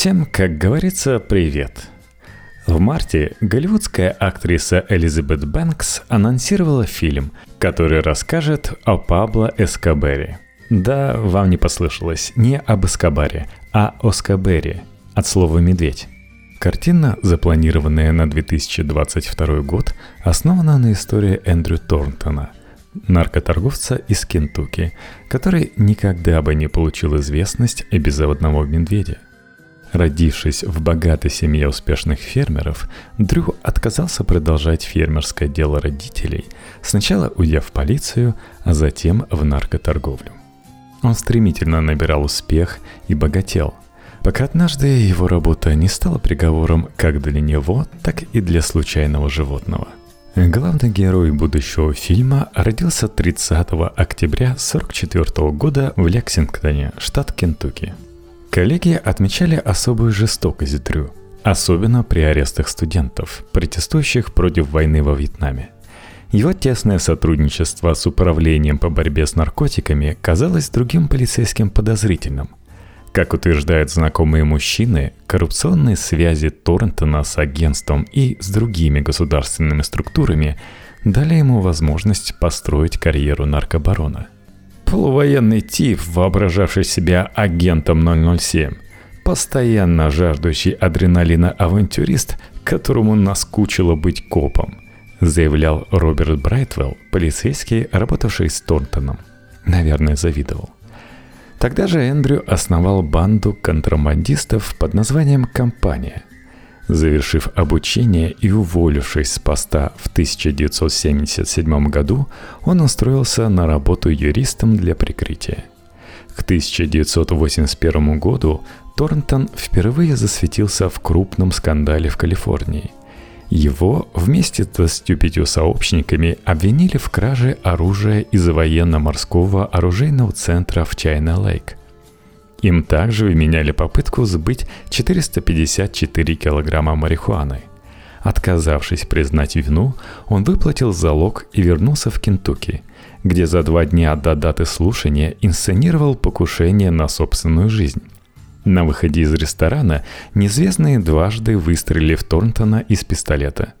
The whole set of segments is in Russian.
Всем, как говорится, привет. В марте голливудская актриса Элизабет Бэнкс анонсировала фильм, который расскажет о Пабло Эскобере. Да, вам не послышалось, не об Эскобаре, а о Скобере, от слова «медведь». Картина, запланированная на 2022 год, основана на истории Эндрю Торнтона, наркоторговца из Кентукки, который никогда бы не получил известность без одного медведя – Родившись в богатой семье успешных фермеров, Дрю отказался продолжать фермерское дело родителей, сначала уйдя в полицию, а затем в наркоторговлю. Он стремительно набирал успех и богател, пока однажды его работа не стала приговором как для него, так и для случайного животного. Главный герой будущего фильма родился 30 октября 1944 года в Лексингтоне, штат Кентукки – Коллеги отмечали особую жестокость Дрю, особенно при арестах студентов, протестующих против войны во Вьетнаме. Его тесное сотрудничество с управлением по борьбе с наркотиками казалось другим полицейским подозрительным. Как утверждают знакомые мужчины, коррупционные связи Торрентона с агентством и с другими государственными структурами дали ему возможность построить карьеру наркобарона – Полувоенный тип, воображавший себя агентом 007. Постоянно жаждущий адреналина авантюрист, которому наскучило быть копом, заявлял Роберт Брайтвелл, полицейский, работавший с Торнтоном. Наверное, завидовал. Тогда же Эндрю основал банду контрабандистов под названием «Компания», Завершив обучение и уволившись с поста в 1977 году, он устроился на работу юристом для прикрытия. К 1981 году Торнтон впервые засветился в крупном скандале в Калифорнии. Его вместе с 25 сообщниками обвинили в краже оружия из военно-морского оружейного центра в Чайна-Лейк. Им также вменяли попытку сбыть 454 килограмма марихуаны. Отказавшись признать вину, он выплатил залог и вернулся в Кентукки, где за два дня до даты слушания инсценировал покушение на собственную жизнь. На выходе из ресторана неизвестные дважды выстрелили в Торнтона из пистолета.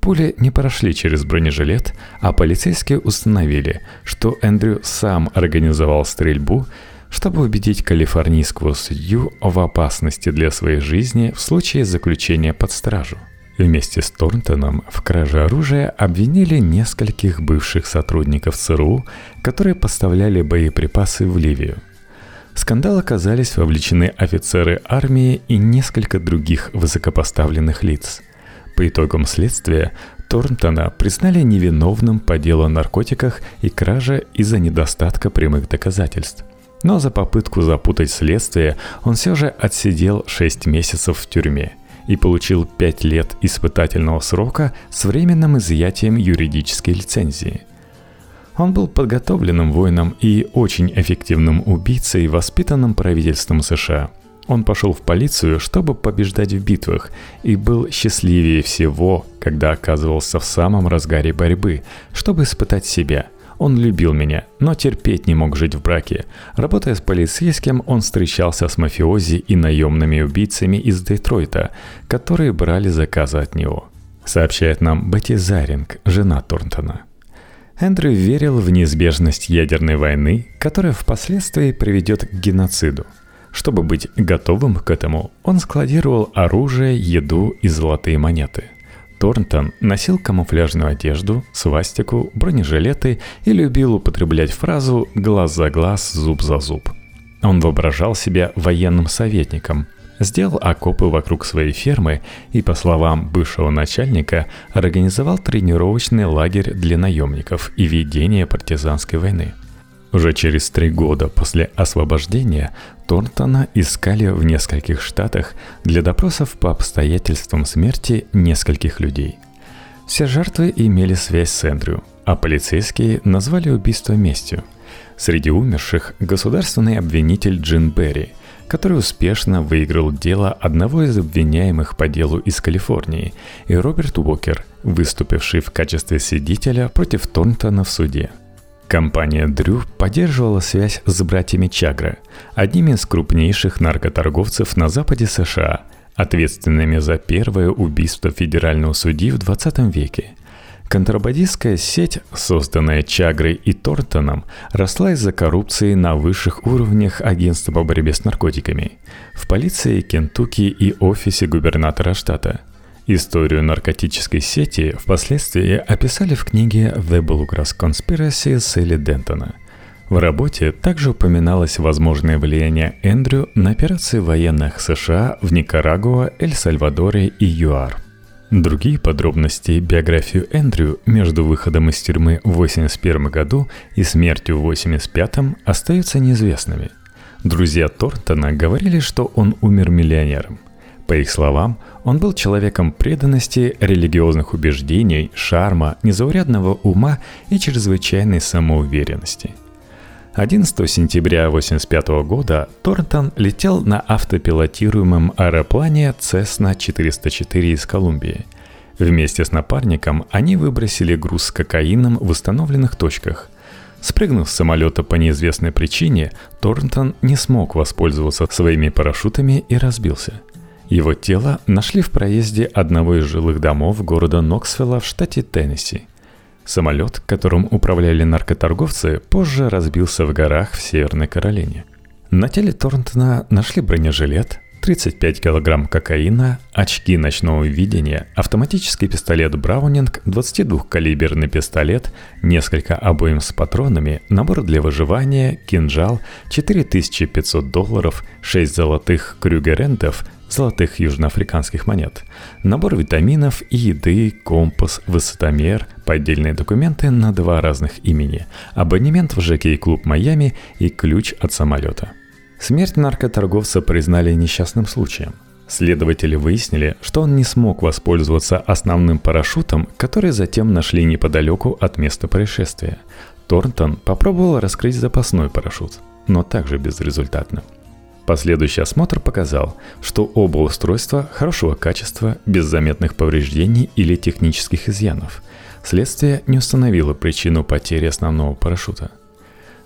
Пули не прошли через бронежилет, а полицейские установили, что Эндрю сам организовал стрельбу чтобы убедить калифорнийского судью в опасности для своей жизни в случае заключения под стражу. Вместе с Торнтоном в краже оружия обвинили нескольких бывших сотрудников ЦРУ, которые поставляли боеприпасы в Ливию. В скандал оказались вовлечены офицеры армии и несколько других высокопоставленных лиц. По итогам следствия Торнтона признали невиновным по делу о наркотиках и краже из-за недостатка прямых доказательств. Но за попытку запутать следствие он все же отсидел 6 месяцев в тюрьме и получил 5 лет испытательного срока с временным изъятием юридической лицензии. Он был подготовленным воином и очень эффективным убийцей, воспитанным правительством США. Он пошел в полицию, чтобы побеждать в битвах, и был счастливее всего, когда оказывался в самом разгаре борьбы, чтобы испытать себя – он любил меня, но терпеть не мог жить в браке. Работая с полицейским, он встречался с мафиози и наемными убийцами из Детройта, которые брали заказы от него. Сообщает нам Бетти Заринг, жена Торнтона. Эндрю верил в неизбежность ядерной войны, которая впоследствии приведет к геноциду. Чтобы быть готовым к этому, он складировал оружие, еду и золотые монеты – Торнтон носил камуфляжную одежду, свастику, бронежилеты и любил употреблять фразу «глаз за глаз, зуб за зуб». Он воображал себя военным советником, сделал окопы вокруг своей фермы и, по словам бывшего начальника, организовал тренировочный лагерь для наемников и ведение партизанской войны – уже через три года после освобождения Торнтона искали в нескольких штатах для допросов по обстоятельствам смерти нескольких людей. Все жертвы имели связь с Эндрю, а полицейские назвали убийство местью. Среди умерших государственный обвинитель Джин Берри, который успешно выиграл дело одного из обвиняемых по делу из Калифорнии, и Роберт Уокер, выступивший в качестве свидетеля против Торнтона в суде – Компания Дрю поддерживала связь с братьями Чагра, одними из крупнейших наркоторговцев на западе США, ответственными за первое убийство федерального судьи в 20 веке. Контрабандистская сеть, созданная Чагрой и Тортоном, росла из-за коррупции на высших уровнях агентства по борьбе с наркотиками, в полиции Кентукки и офисе губернатора штата – Историю наркотической сети впоследствии описали в книге «The Bluegrass Conspiracy» Селли Дентона. В работе также упоминалось возможное влияние Эндрю на операции военных США в Никарагуа, Эль-Сальвадоре и ЮАР. Другие подробности биографию Эндрю между выходом из тюрьмы в 1981 году и смертью в 1985 остаются неизвестными. Друзья Тортона говорили, что он умер миллионером – по их словам, он был человеком преданности, религиозных убеждений, шарма, незаурядного ума и чрезвычайной самоуверенности. 11 сентября 1985 года Торнтон летел на автопилотируемом аэроплане Cessna 404 из Колумбии. Вместе с напарником они выбросили груз с кокаином в установленных точках. Спрыгнув с самолета по неизвестной причине, Торнтон не смог воспользоваться своими парашютами и разбился – его тело нашли в проезде одного из жилых домов города Ноксвилла в штате Теннесси. Самолет, которым управляли наркоторговцы, позже разбился в горах в Северной Каролине. На теле Торнтона нашли бронежилет, 35 килограмм кокаина, очки ночного видения, автоматический пистолет Браунинг, 22-калиберный пистолет, несколько обоим с патронами, набор для выживания, кинжал, 4500 долларов, 6 золотых крюгерентов, золотых южноафриканских монет, набор витаминов и еды, компас, высотомер, поддельные документы на два разных имени, абонемент в ЖК-клуб Майами и ключ от самолета. Смерть наркоторговца признали несчастным случаем. Следователи выяснили, что он не смог воспользоваться основным парашютом, который затем нашли неподалеку от места происшествия. Торнтон попробовал раскрыть запасной парашют, но также безрезультатно – Последующий осмотр показал, что оба устройства хорошего качества, без заметных повреждений или технических изъянов. Следствие не установило причину потери основного парашюта.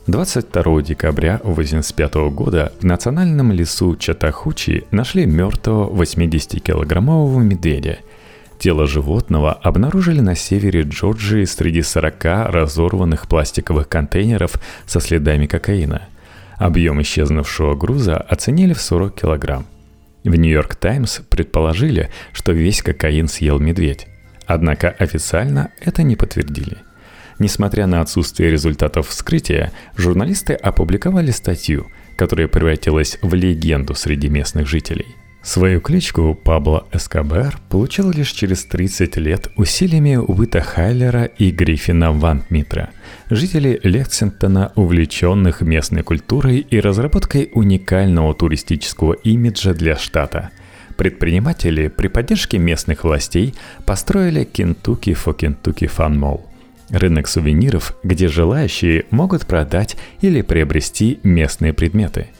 22 декабря 1985 года в национальном лесу Чатахучи нашли мертвого 80-килограммового медведя. Тело животного обнаружили на севере Джорджии среди 40 разорванных пластиковых контейнеров со следами кокаина – Объем исчезнувшего груза оценили в 40 килограмм. В «Нью-Йорк Таймс» предположили, что весь кокаин съел медведь. Однако официально это не подтвердили. Несмотря на отсутствие результатов вскрытия, журналисты опубликовали статью, которая превратилась в легенду среди местных жителей – Свою кличку Пабло Эскобар получил лишь через 30 лет усилиями Уита Хайлера и Гриффина Ван Митра, жителей Лексингтона, увлеченных местной культурой и разработкой уникального туристического имиджа для штата. Предприниматели при поддержке местных властей построили Кентуки for Kentucky Fun Mall – рынок сувениров, где желающие могут продать или приобрести местные предметы –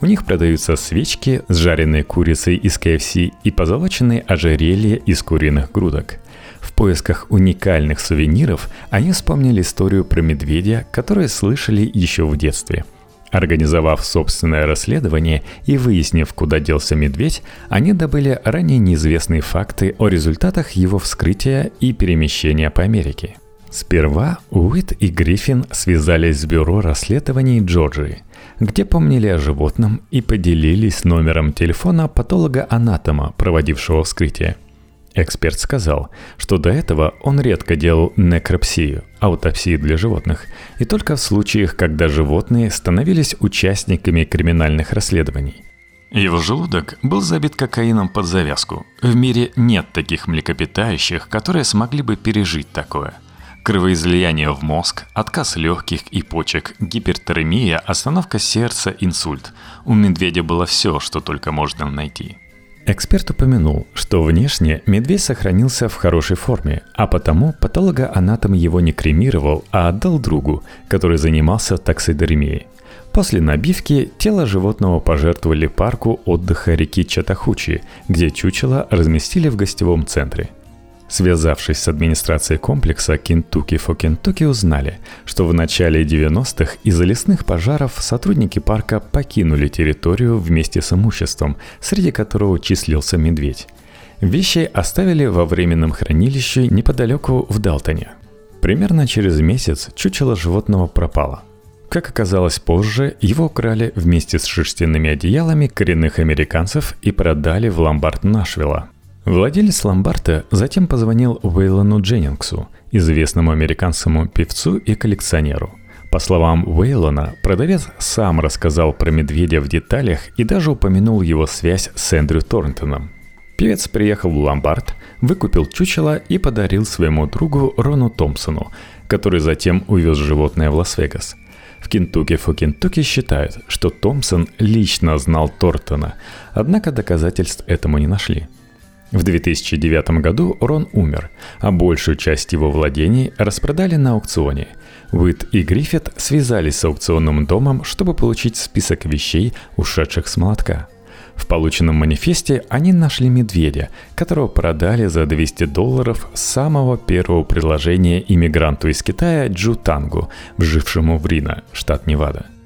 у них продаются свечки с жареной курицей из KFC и позолоченные ожерелья из куриных грудок. В поисках уникальных сувениров они вспомнили историю про медведя, которую слышали еще в детстве. Организовав собственное расследование и выяснив, куда делся медведь, они добыли ранее неизвестные факты о результатах его вскрытия и перемещения по Америке. Сперва Уит и Гриффин связались с бюро расследований Джорджии – где помнили о животном и поделились номером телефона патолога-анатома, проводившего вскрытие. Эксперт сказал, что до этого он редко делал некропсию, аутопсию для животных, и только в случаях, когда животные становились участниками криминальных расследований. Его желудок был забит кокаином под завязку. В мире нет таких млекопитающих, которые смогли бы пережить такое – Кровоизлияние в мозг, отказ легких и почек, гипертермия, остановка сердца, инсульт. У медведя было все, что только можно найти. Эксперт упомянул, что внешне медведь сохранился в хорошей форме, а потому патологоанатом его не кремировал, а отдал другу, который занимался таксидермией. После набивки тело животного пожертвовали парку отдыха реки Чатахучи, где чучело разместили в гостевом центре – Связавшись с администрацией комплекса Kentucky for Kentucky узнали, что в начале 90-х из-за лесных пожаров сотрудники парка покинули территорию вместе с имуществом, среди которого числился медведь. Вещи оставили во временном хранилище неподалеку в Далтоне. Примерно через месяц чучело животного пропало. Как оказалось позже, его украли вместе с шерстяными одеялами коренных американцев и продали в ломбард Нашвилла. Владелец ломбарда затем позвонил Уэйлону Дженнингсу, известному американскому певцу и коллекционеру. По словам Уэйлона, продавец сам рассказал про медведя в деталях и даже упомянул его связь с Эндрю Торнтоном. Певец приехал в ломбард, выкупил чучело и подарил своему другу Рону Томпсону, который затем увез животное в Лас-Вегас. В Кентукки фо Кентукки считают, что Томпсон лично знал Тортона, однако доказательств этому не нашли – в 2009 году Рон умер, а большую часть его владений распродали на аукционе. Уит и Гриффит связались с аукционным домом, чтобы получить список вещей, ушедших с молотка. В полученном манифесте они нашли медведя, которого продали за 200 долларов с самого первого предложения иммигранту из Китая Джу Тангу, вжившему в Рино, штат Невада –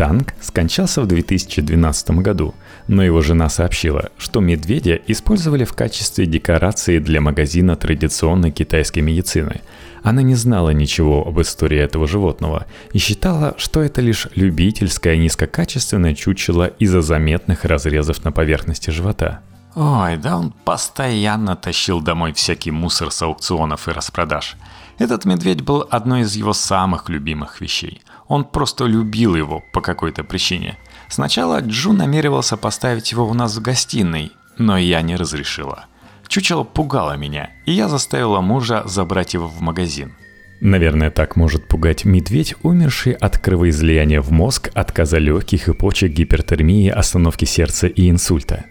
Танк скончался в 2012 году, но его жена сообщила, что медведя использовали в качестве декорации для магазина традиционной китайской медицины. Она не знала ничего об истории этого животного и считала, что это лишь любительское низкокачественное чучело из-за заметных разрезов на поверхности живота. Ой, да он постоянно тащил домой всякий мусор с аукционов и распродаж. Этот медведь был одной из его самых любимых вещей. Он просто любил его по какой-то причине. Сначала Джу намеревался поставить его у нас в гостиной, но я не разрешила. Чучело пугало меня, и я заставила мужа забрать его в магазин. Наверное, так может пугать медведь, умерший от кровоизлияния в мозг, отказа легких и почек, гипертермии, остановки сердца и инсульта.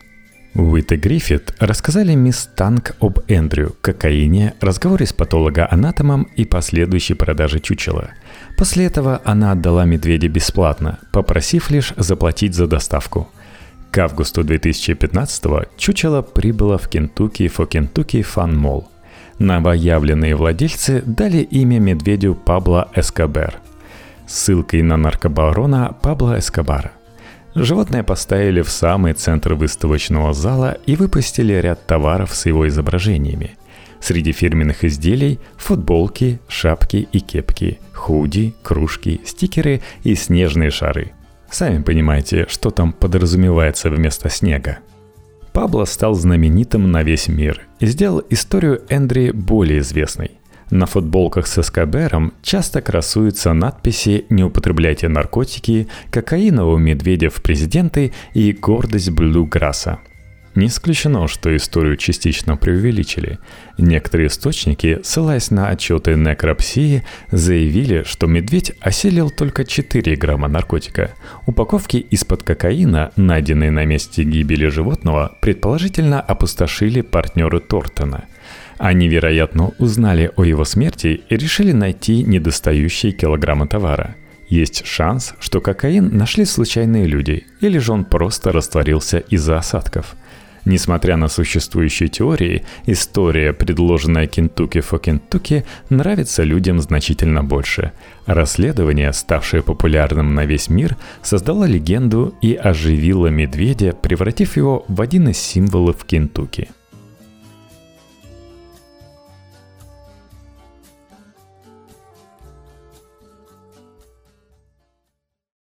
Уит и Гриффит рассказали мисс Танк об Эндрю, кокаине, разговоре с патологоанатомом и последующей продаже чучела. После этого она отдала медведя бесплатно, попросив лишь заплатить за доставку. К августу 2015-го чучело прибыло в Кентукки for Kentucky Fun Mall. Новоявленные владельцы дали имя медведю Пабло Эскобер, ссылкой на наркобарона Пабло Эскобара. Животное поставили в самый центр выставочного зала и выпустили ряд товаров с его изображениями. Среди фирменных изделий – футболки, шапки и кепки, худи, кружки, стикеры и снежные шары. Сами понимаете, что там подразумевается вместо снега. Пабло стал знаменитым на весь мир и сделал историю Эндри более известной. На футболках с Эскобером часто красуются надписи «Не употребляйте наркотики», «Кокаинового медведя в президенты» и «Гордость Блюграсса». Не исключено, что историю частично преувеличили. Некоторые источники, ссылаясь на отчеты некропсии, заявили, что медведь осилил только 4 грамма наркотика. Упаковки из-под кокаина, найденные на месте гибели животного, предположительно опустошили партнеры Тортона – они, вероятно, узнали о его смерти и решили найти недостающие килограммы товара. Есть шанс, что кокаин нашли случайные люди, или же он просто растворился из-за осадков. Несмотря на существующие теории, история, предложенная Кентукки фо Кентукки, нравится людям значительно больше. Расследование, ставшее популярным на весь мир, создало легенду и оживило медведя, превратив его в один из символов Кентукки –